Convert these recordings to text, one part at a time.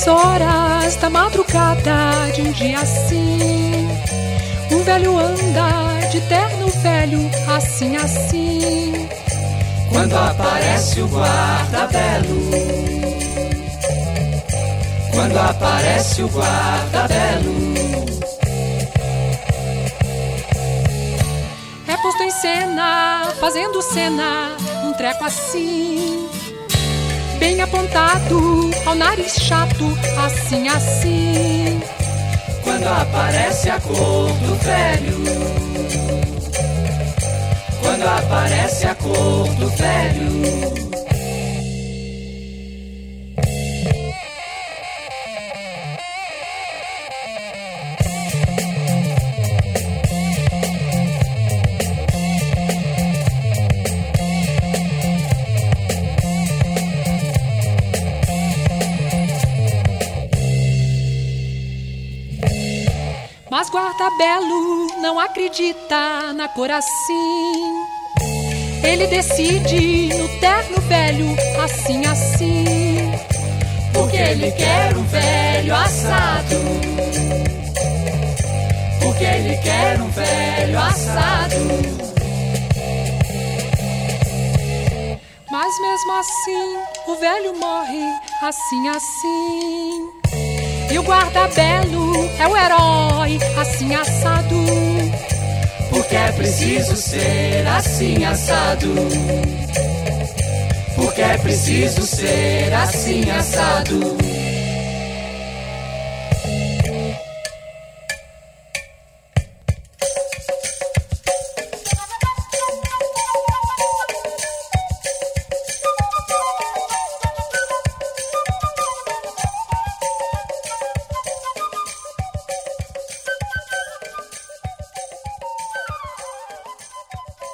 Duas horas da madrugada de um dia assim. O velho anda de terno velho, assim, assim. Quando aparece o guarda-belo. Quando aparece o guarda-belo. É posto em cena, fazendo cena, um treco assim. Bem apontado, ao nariz chato, assim, assim. Quando aparece a cor do velho. Quando aparece a cor do velho. Mas guarda-belo não acredita na cor assim. Ele decide no terno velho, assim, assim. Porque ele quer um velho assado. Porque ele quer um velho assado. Mas mesmo assim, o velho morre, assim, assim. O guarda-belo é o herói, assim, assado. Porque é preciso ser assim assado. Porque é preciso ser assim assado.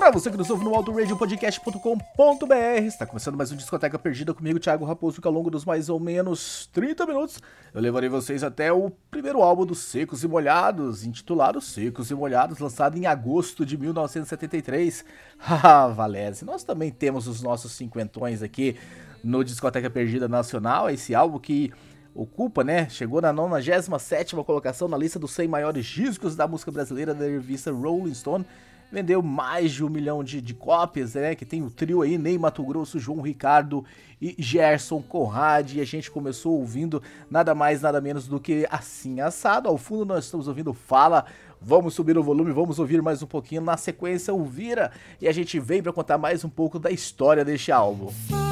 Pra você que nos ouve no autoradiopodcast.com.br, está começando mais um Discoteca Perdida comigo, Thiago Raposo, que ao longo dos mais ou menos 30 minutos eu levarei vocês até o primeiro álbum dos Secos e Molhados, intitulado Secos e Molhados, lançado em agosto de 1973. Haha, Valese, nós também temos os nossos cinquentões aqui no Discoteca Perdida Nacional, esse álbum que ocupa, né? Chegou na 97ª colocação na lista dos 100 maiores discos da música brasileira da revista Rolling Stone. Vendeu mais de um milhão de, de cópias, né? Que tem o trio aí, Ney Mato Grosso, João Ricardo e Gerson Conrad. E a gente começou ouvindo nada mais, nada menos do que Assim Assado. Ao fundo nós estamos ouvindo Fala. Vamos subir o volume, vamos ouvir mais um pouquinho. Na sequência, o Vira. E a gente vem para contar mais um pouco da história deste álbum. La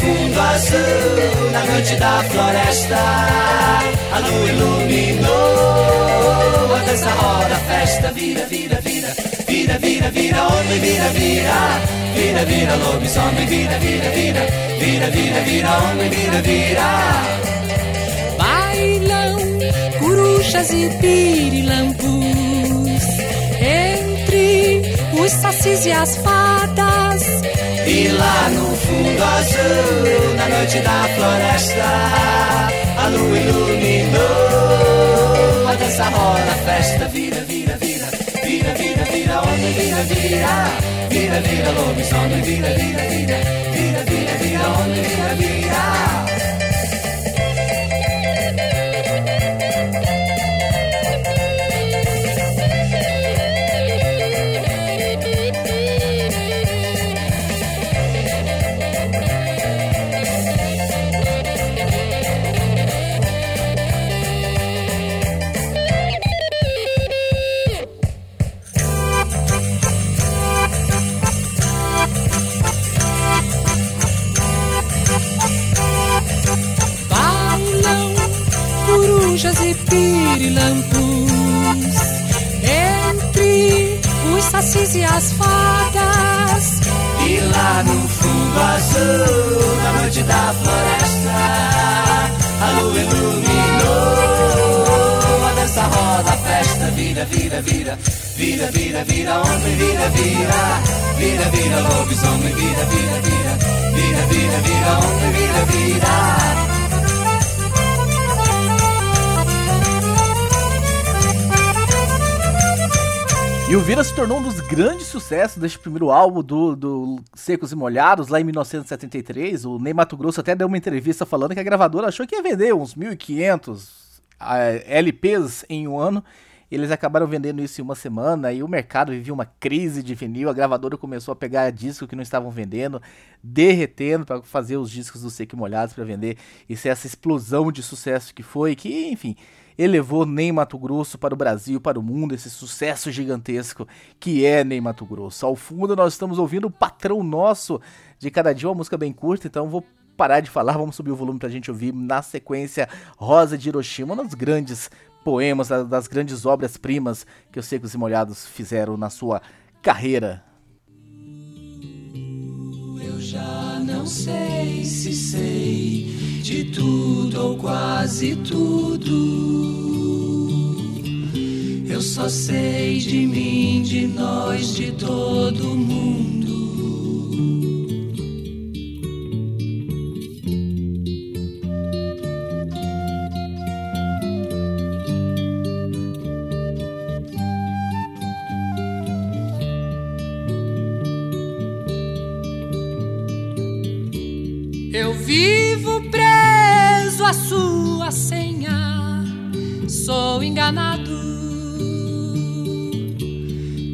fundo azul, na noite da floresta, a lua iluminou a dança roda, a festa vira, vira, vira, vira, vira, vira, homem, vira, vira, vira, vira, lobisomem, vira, vira, vira, vira, vira, vira, homem, vira, vira. Bailam corujas e pirilampus os sacis e as fadas. E lá no fundo azul, na noite da floresta, a lua iluminou a dança roda, a festa vira, vira, vira, vira, vira, vira, homem, vira, vira, vira, vira, lobisomem, vira, vira, vira, vira, vira, vira, homem, vira, vira. Bailam lá no fundo azul, na noite da floresta, a lua iluminou. A dança roda, a festa vira, vira, vira, vira, vira, vira, homem, vira, vira, vira, vira, lobisomem, vira, vira, vira, vira, vira, vira, homem, vira, vira. E o Vira se tornou um dos grandes sucessos deste primeiro álbum do, do Secos e Molhados, lá em 1973. O Ney Mato Grosso até deu uma entrevista falando que a gravadora achou que ia vender uns 1.500 eh, LPs em um ano. Eles acabaram vendendo isso em uma semana e o mercado vivia uma crise de vinil. A gravadora começou a pegar discos que não estavam vendendo, derretendo para fazer os discos do Seco e Molhados para vender. Isso é essa explosão de sucesso que foi, que, enfim, elevou Ney Mato Grosso para o Brasil, para o mundo, esse sucesso gigantesco que é Ney Mato Grosso. Ao fundo nós estamos ouvindo o Patrão Nosso de Cada Dia, uma música bem curta, então vou parar de falar, vamos subir o volume pra gente ouvir na sequência Rosa de Hiroshima, um dos grandes poemas, da- das grandes obras-primas que os Secos e Molhados fizeram na sua carreira. Eu já não sei se sei de tudo ou quase tudo. Eu só sei de mim, de nós, de todo mundo. Eu vivo preso sua senha, sou enganado.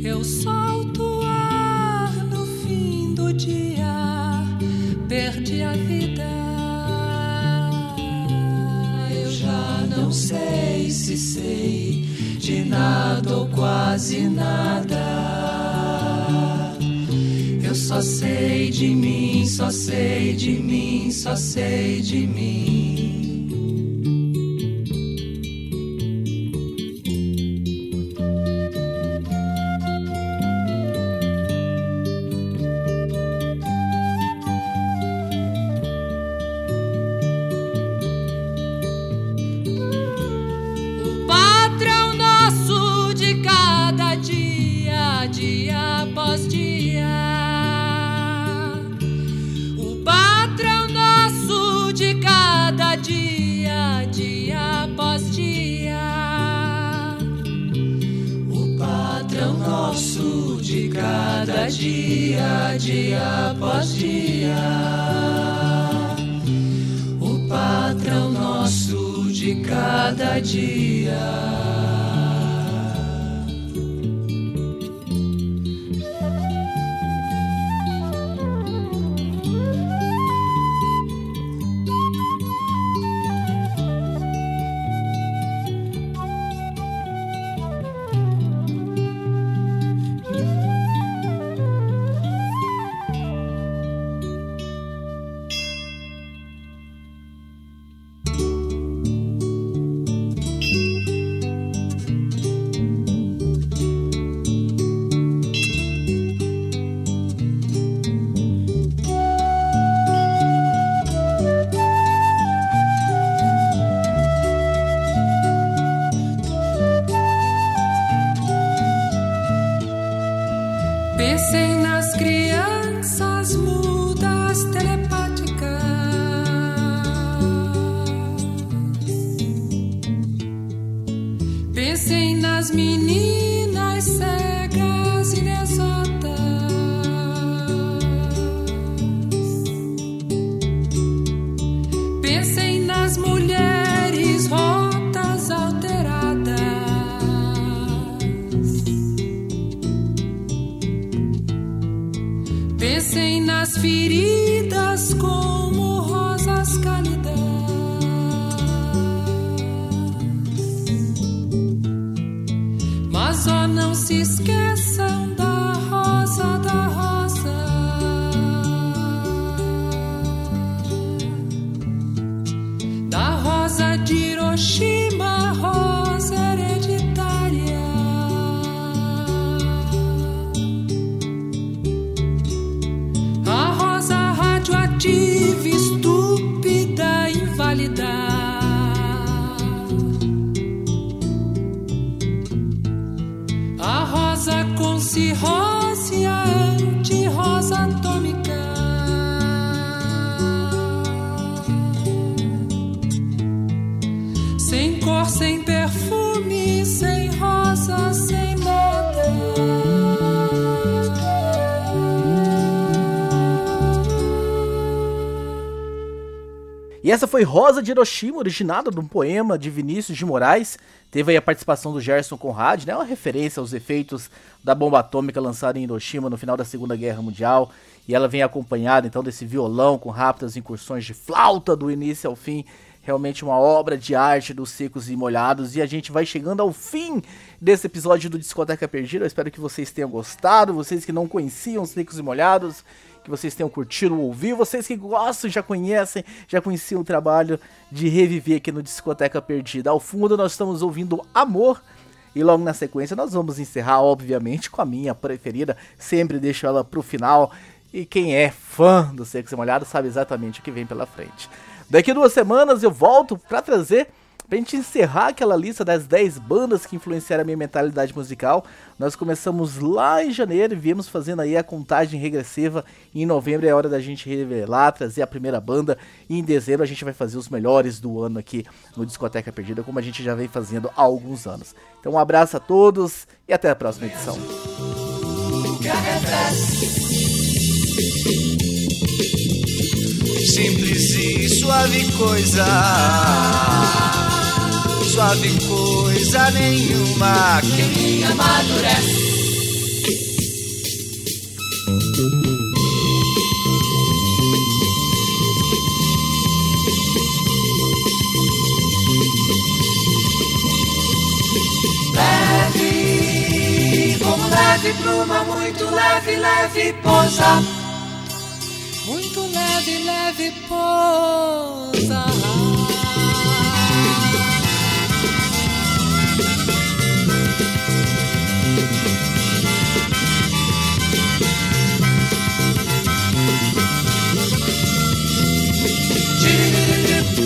Eu solto ar no fim do dia, perdi a vida. Eu já não sei se sei de nada ou quase nada. Eu só sei de mim, só sei de mim, só sei de mim. Dia, dia após dia. O patrão nosso de cada dia. Pensei nas feridas como rosas cálidas. Radioativa, estúpida, inválida. A rosa com cirrose, E essa foi Rosa de Hiroshima, originada de um poema de Vinícius de Moraes. Teve aí a participação do Gerson Conrad, né? Uma referência aos efeitos da bomba atômica lançada em Hiroshima no final da Segunda Guerra Mundial. E ela vem acompanhada então desse violão com rápidas incursões de flauta do início ao fim. Realmente uma obra de arte dos secos e molhados. E a gente vai chegando ao fim desse episódio do Discoteca Perdida. Eu espero que vocês tenham gostado. Vocês que não conheciam os secos e molhados que vocês tenham curtido ouvir, vocês que gostam, já conhecem, já conheciam o trabalho de reviver aqui no Discoteca Perdida. Ao fundo nós estamos ouvindo Amor e logo na sequência nós vamos encerrar, obviamente, com a minha preferida, sempre deixo ela pro final. E quem é fã do Sexo Molhado sabe exatamente o que vem pela frente. Daqui duas semanas eu volto para trazer Pra gente encerrar aquela lista das 10 bandas que influenciaram a minha mentalidade musical, nós começamos lá em janeiro e viemos fazendo aí a contagem regressiva. Em novembro é hora da gente revelar, trazer a primeira banda. E em dezembro a gente vai fazer os melhores do ano aqui no Discoteca Perdida, como a gente já vem fazendo há alguns anos. Então um abraço a todos e até a próxima edição. Simples e suave coisa. Suave coisa nenhuma. Quem amadurece. Leve, como leve pluma, muito leve, leve pousa. Muito leve, leve pousa.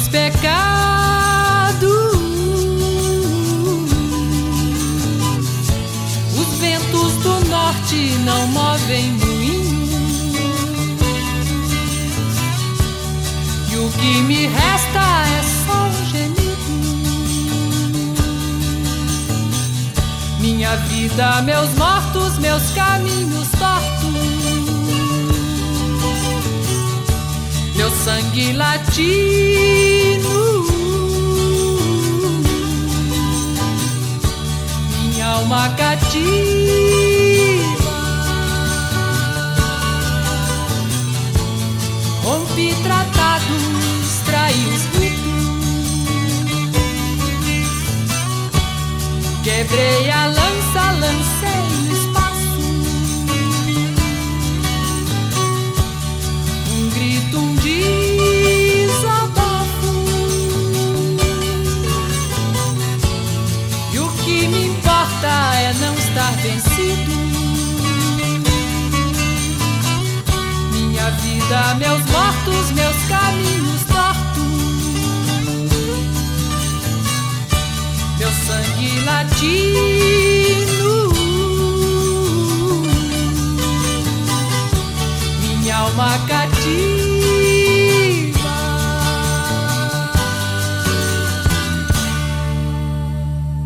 Assumo os pecados. Os ventos do norte não movem moinho. E o que me resta é só um gemido. Minha vida, meus mortos, meus caminhos sangue latino. Minha alma cativa, rompe tratados, trai os mitos, quebrei a lei. Minha vida, meus mortos, meus caminhos tortos. Meu sangue latino. Minha alma.